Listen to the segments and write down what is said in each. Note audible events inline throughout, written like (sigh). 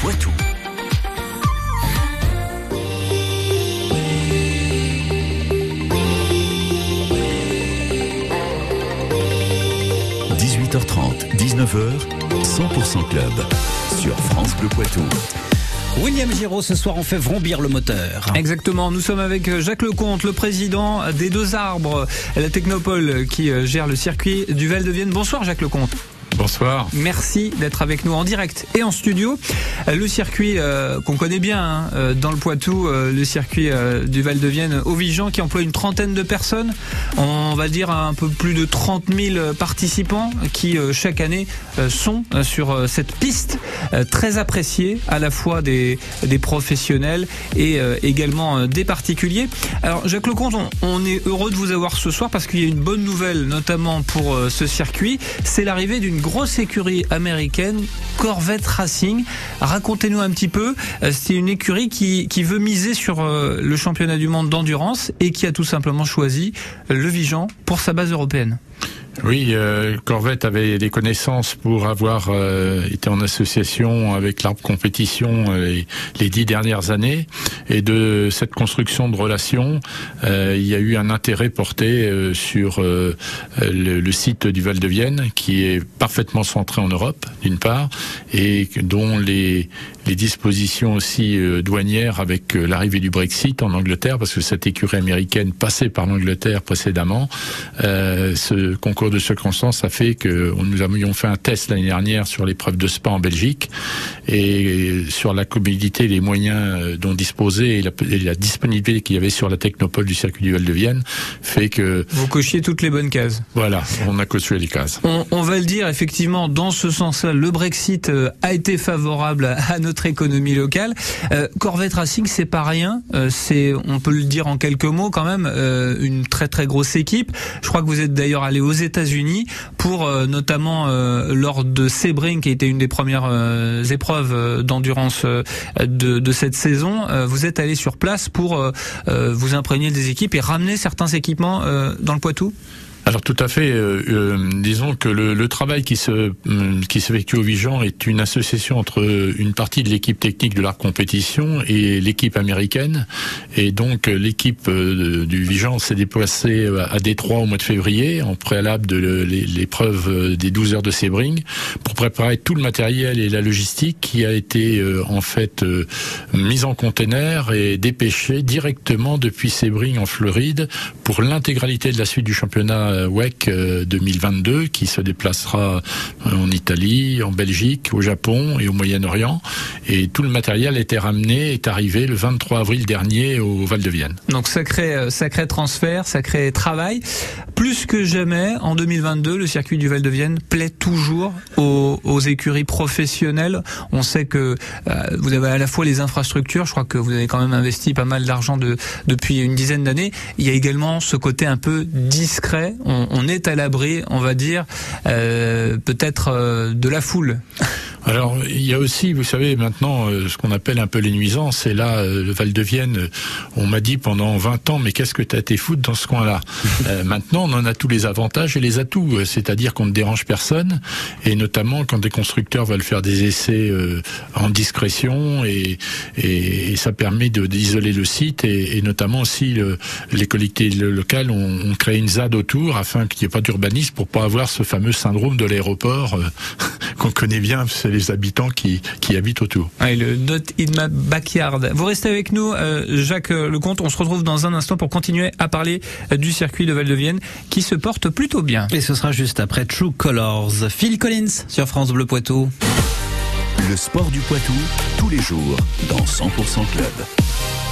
Poitou. – 18h30, 19h, 100% Club sur France Bleu Poitou. William Giraud, ce soir on fait vrombir le moteur. Exactement, nous sommes avec Jacques Lecomte, le président des Deux Arbres, la Technopole qui gère le circuit du Val de Vienne. Bonsoir Jacques Lecomte. Bonsoir. Merci d'être avec nous en direct et en studio. Le circuit euh, qu'on connaît bien hein, euh, dans le Poitou, euh, le circuit du Val de Vienne au Vigan qui emploie une trentaine de personnes. On va dire un peu plus de 30 000 participants qui chaque année sont sur cette piste très appréciée à la fois des, des professionnels et également des particuliers. Alors Jacques Lecomte, on, on est heureux de vous avoir ce soir parce qu'il y a une bonne nouvelle notamment pour ce circuit. C'est l'arrivée d'une grosse écurie américaine, Corvette Racing. Racontez-nous un petit peu. Euh, c'est une écurie qui, veut miser sur euh, le championnat du monde d'endurance et qui a tout simplement choisi le Vigan pour sa base européenne. Oui, euh, Corvette avait des connaissances pour avoir euh, été en association avec l'Arbre Compétition euh, les, dix dernières années. Et de cette construction de relations, il y a eu un intérêt porté sur le, le, site du Val de Vienne, qui est parfaitement centré en Europe, d'une part, et dont les, les dispositions aussi douanières avec l'arrivée du Brexit en Angleterre, parce que cette écurie américaine passait par l'Angleterre précédemment, ce concours de circonstances a fait que nous avions fait un test l'année dernière sur l'épreuve de Spa en Belgique et sur la commodité, les moyens euh, dont disposait et la, disponibilité qu'il y avait sur la technopole du circuit du Val de Vienne fait que vous cochiez toutes les bonnes cases. Voilà, on a coché les cases. On, va le dire effectivement dans ce sens-là, le Brexit euh, a été favorable à notre économie locale. Euh, Corvette Racing, c'est pas rien. c'est, on peut le dire en quelques mots quand même, une très très grosse équipe. Je crois que vous êtes d'ailleurs allé aux États unis pour euh, notamment euh, lors de Sebring qui a été une des premières euh, épreuves d'endurance de, de, cette saison. vous êtes allé sur place pour vous imprégner des équipes et ramener certains équipements dans le Poitou? Alors tout à fait. Euh, euh, disons que le, le, travail qui se euh, qui s'effectue au Vigan est une association entre une partie de l'équipe technique de la compétition et l'équipe américaine. Et donc l'équipe du Vigan s'est déplacée à Détroit au mois de février en préalable de l'épreuve des 12 heures de Sebring pour préparer tout le matériel et la logistique qui a été en fait mise en container et dépêché directement depuis Sebring en Floride pour l'intégralité de la suite du championnat WEC 2022 euh, qui se déplacera euh, en Italie, en Belgique, au Japon et au Moyen-Orient. Et tout le matériel était ramené, est arrivé le 23 avril dernier au Val de Vienne. Donc sacré, euh, sacré transfert, sacré travail. Plus que jamais, en 2022, le circuit du Val de Vienne plaît toujours aux, écuries professionnelles. On sait que vous avez à la fois les infrastructures, je crois que vous avez quand même investi pas mal d'argent de, depuis une dizaine d'années. Il y a également ce côté un peu discret on, est à l'abri, on va dire, euh, peut-être euh, de la foule. Alors, il y a aussi, vous savez, maintenant, euh, ce qu'on appelle un peu les nuisances. Et là, le Val de Vienne, on m'a dit pendant 20 ans, mais qu'est-ce que tu as été foutre dans ce coin-là (laughs) Maintenant, on en a tous les avantages et les atouts. C'est-à-dire qu'on ne dérange personne. Et notamment, quand des constructeurs veulent faire des essais en discrétion. Et, et, ça permet d'isoler le site. Et, notamment aussi, les collectivités locales ont, ont créé une ZAD autour afin qu'il n'y ait pas d'urbanisme pour pas avoir ce fameux syndrome de l'aéroport euh, (laughs) qu'on connaît bien, c'est les habitants qui, qui habitent autour. Et le Not in my backyard. Vous restez avec nous, euh, Jacques Lecomte. On se retrouve dans un instant pour continuer à parler euh, du circuit de Val-de-Vienne qui se porte plutôt bien. Et ce sera juste après True Colors. Phil Collins sur France Bleu Poitou. Le sport du Poitou, tous les jours, dans 100% Club.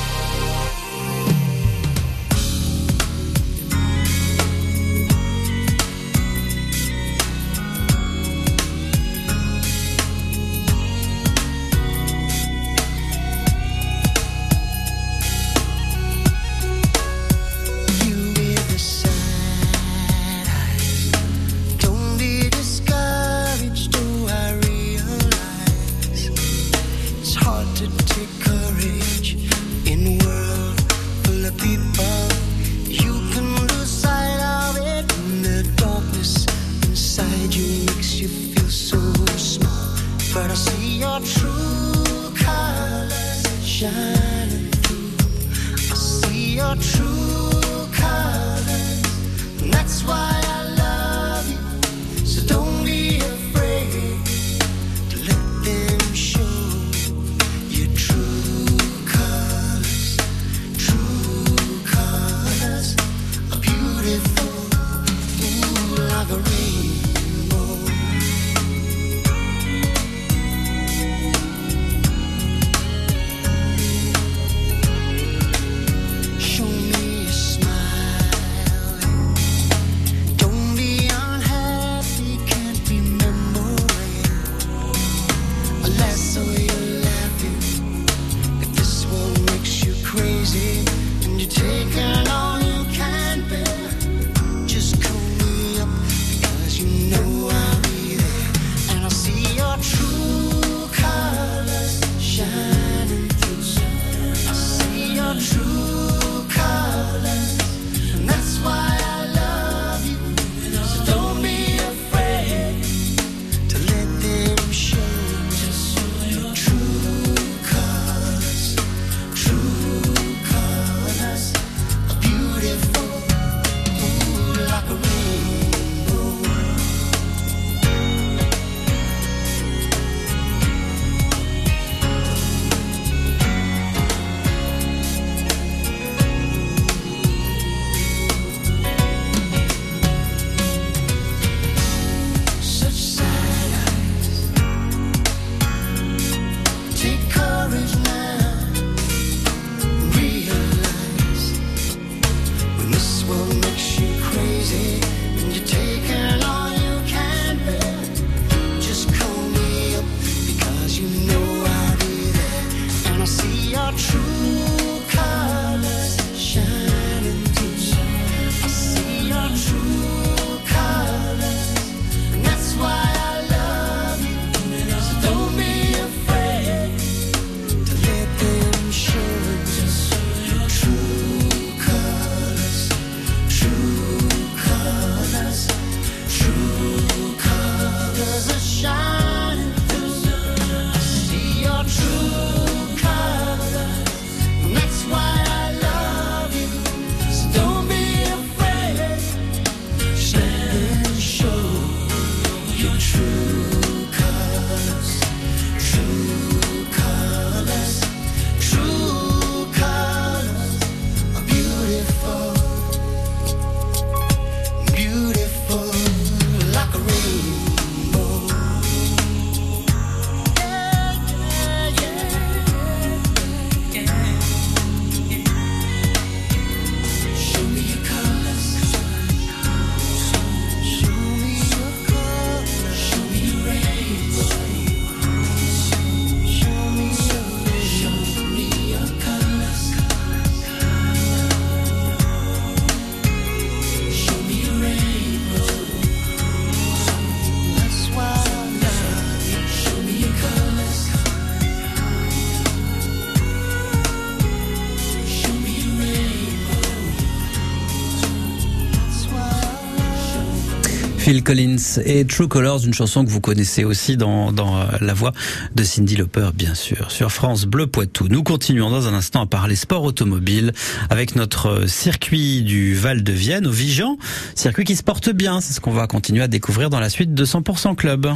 Phil Collins et True Colors, une chanson que vous connaissez aussi dans, euh, la voix de Cindy Lauper, bien sûr, sur France Bleu Poitou. Nous continuons dans un instant à parler sport automobile avec notre circuit du Val de Vienne au Vigan, circuit qui se porte bien. C'est ce qu'on va continuer à découvrir dans la suite de 100% Club.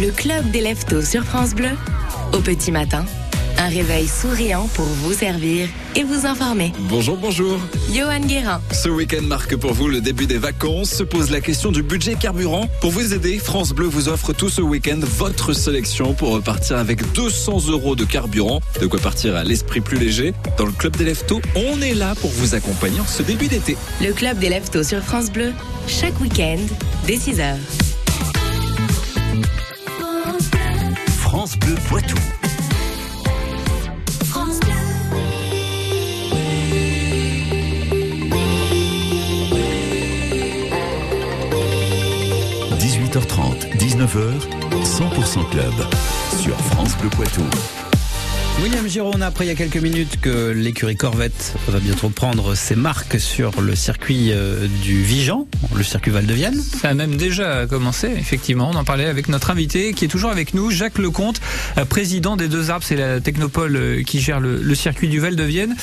Le club des leftos sur France Bleu, au petit matin, un réveil souriant pour vous servir et vous informer. Bonjour, bonjour. Johan Guérin. Ce week-end marque pour vous le début des vacances. Se pose la question du budget carburant. Pour vous aider, France Bleu vous offre tout ce week-end votre sélection pour repartir avec 200 euros de carburant. De quoi partir à l'esprit plus léger. Dans le club des leftos, on est là pour vous accompagner en ce début d'été. Le club des leftos sur France Bleu, chaque week-end, dès 6h. France Bleu Poitou. 18h30, 19h, 100% Club sur France Bleu Poitou. William Giron a appris il y a quelques minutes que l'écurie Corvette va bientôt prendre ses marques sur le circuit euh, du Vigan, le circuit Val de Vienne. Ça a même déjà commencé, effectivement. On en parlait avec notre invité qui est toujours avec nous, Jacques Lecomte, euh, président des Deux Arbres. C'est la technopole euh, qui gère le, circuit du Val de Vienne.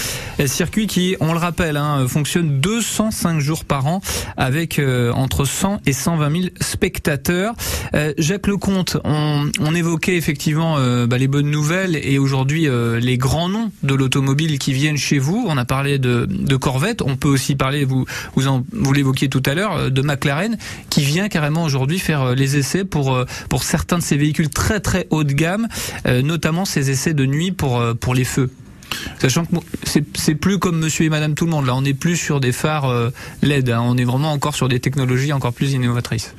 Circuit qui, on le rappelle, hein, fonctionne 205 jours par an avec entre 100 et 120 000 spectateurs. Jacques Lecomte, on, évoquait effectivement bah, les bonnes nouvelles et aujourd'hui euh, les grands noms de l'automobile qui viennent chez vous. On a parlé de, Corvette, on peut aussi parler, vous vous, l'évoquiez tout à l'heure, euh, de McLaren qui vient carrément aujourd'hui faire euh, les essais pour pour certains de ces véhicules très très haut de gamme, notamment ces essais de nuit pour pour les feux. Sachant que c'est plus comme Monsieur et Madame tout le monde. Là, on n'est plus sur des phares LED. hein. On est vraiment encore sur des technologies encore plus innovatrices.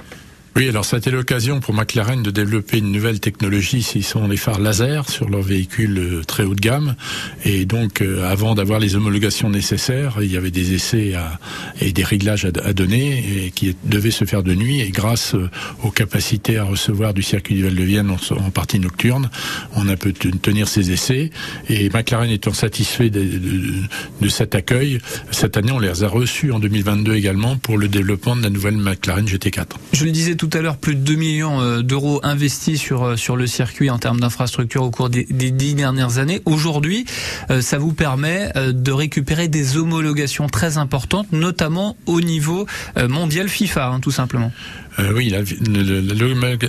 Oui, alors ça a été l'occasion pour McLaren de développer une nouvelle technologie, ce sont les phares laser sur leurs véhicules euh, très haut de gamme. Et donc, euh, avant d'avoir les homologations nécessaires, il y avait des essais à- et des réglages à, donner et qui devaient se faire de nuit. Et grâce euh, aux capacités à recevoir du circuit du Val de Vienne en, partie nocturne, on a pu ten- tenir ces essais. Et McLaren étant satisfait de, de- de cet accueil, cette année, on les a reçus en 2022 également pour le développement de la nouvelle McLaren GT4. Je le disais tout à l'heure, plus de 2 millions euh, d'euros investis sur euh, sur le circuit en termes d'infrastructure au cours des, dix dernières années. Aujourd'hui, euh, ça vous permet de récupérer des homologations très importantes, notamment au niveau mondial FIFA, hein, tout simplement. Euh, oui,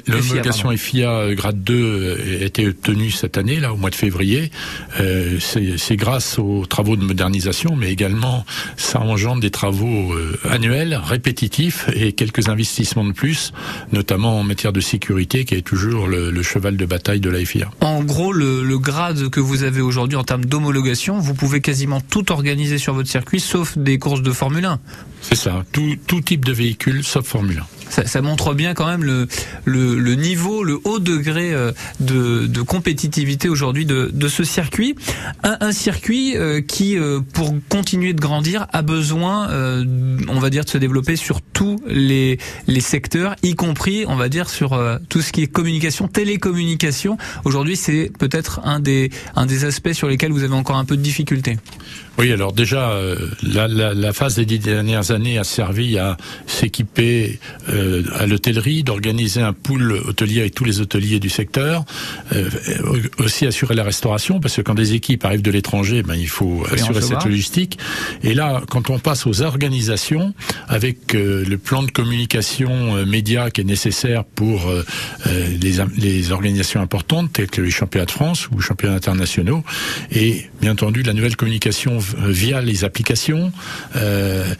l'homologation FIA euh, grade 2 euh, a été obtenue cette année, là, au mois de février. Euh, C'est grâce aux travaux de modernisation, mais également ça engendre des travaux annuels, répétitifs et quelques investissements de plus, notamment en matière de sécurité, qui est toujours le, le cheval de bataille de la FIA. En gros, le, le grade que vous avez aujourd'hui en termes d'homologation, vous pouvez quasiment tout organiser sur votre circuit, sauf des courses de Formule 1. C'est ça, tout, tout type de véhicule sauf Formule 1. Ça, montre bien quand même le, niveau, le haut degré euh, de, compétitivité aujourd'hui de, ce circuit. Un, circuit euh, qui, euh, pour continuer de grandir, a besoin, on va dire, de se développer sur tous les, secteurs, y compris, on va dire, sur tout ce qui est communication, télécommunication. Aujourd'hui, c'est peut-être un des, aspects sur lesquels vous avez encore un peu de difficulté. Oui, alors déjà, la, phase des dix dernières années a servi à s'équiper euh, à l'hôtellerie d'organiser un pool hôtelier avec tous les hôteliers du secteur, euh, aussi assurer la restauration, parce que quand des équipes arrivent de l'étranger, ben, il faut, assurer cette logistique. Et là, quand on passe aux organisations, avec le plan de communication média qui est nécessaire pour les, les organisations importantes, telles que les championnats de France ou championnats internationaux, et bien entendu la nouvelle communication via les applications, euh,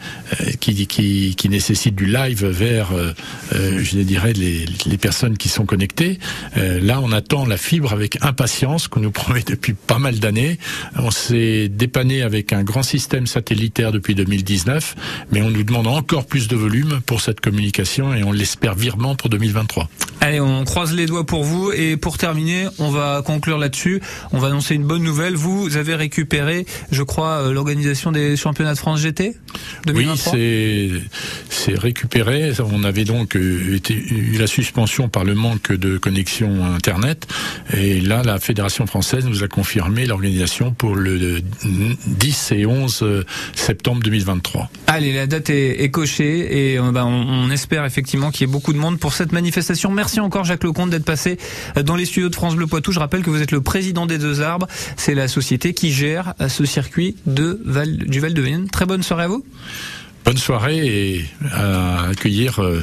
qui, qui, qui nécessite du live vers, euh, euh, je dirais, les, les, personnes qui sont connectées. Euh, là, on attend la fibre avec impatience qu'on nous promet depuis pas mal d'années. On s'est dépanné avec un grand système satellitaire depuis 2019, mais on nous demande encore plus de volume pour cette communication et on l'espère virement pour 2023. Allez, on croise les doigts pour vous et pour terminer, on va conclure là-dessus. On va annoncer une bonne nouvelle. Vous avez récupéré, je crois, l'organisation des championnats de France GT Oui, c'est récupéré. On avait donc euh, été, eu la suspension par le manque de connexion Internet. Et là, la Fédération française nous a confirmé l'organisation pour le 10 et 11 euh, septembre 2023. Allez, la date est, cochée et euh, ben, on, espère effectivement qu'il y ait beaucoup de monde pour cette manifestation. Merci encore Jacques Lecomte d'être passé dans les studios de France Bleu Poitou. Je rappelle que vous êtes le président des Deux Arbres. C'est la société qui gère ce circuit de Val, du Val de Vienne. Très bonne soirée à vous bonne soirée et à accueillir euh,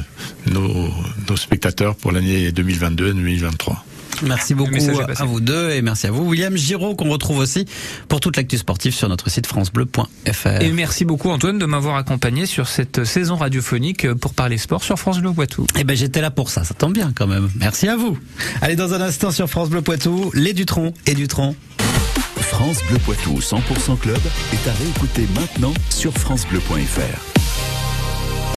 nos spectateurs pour l'année 2022-2023. Merci beaucoup à vous deux et merci à vous William Giraud qu'on retrouve aussi pour toute l'actu sportive sur notre site francebleu.fr. Et merci beaucoup Antoine de m'avoir accompagné sur cette saison radiophonique pour parler sport sur France Bleu Poitou. Eh ben j'étais là pour ça, ça tombe bien quand même. Merci à vous. Allez dans un instant sur France Bleu Poitou, les Dutron et Dutron. France Bleu Poitou 100% club est à réécouter maintenant sur francebleu.fr.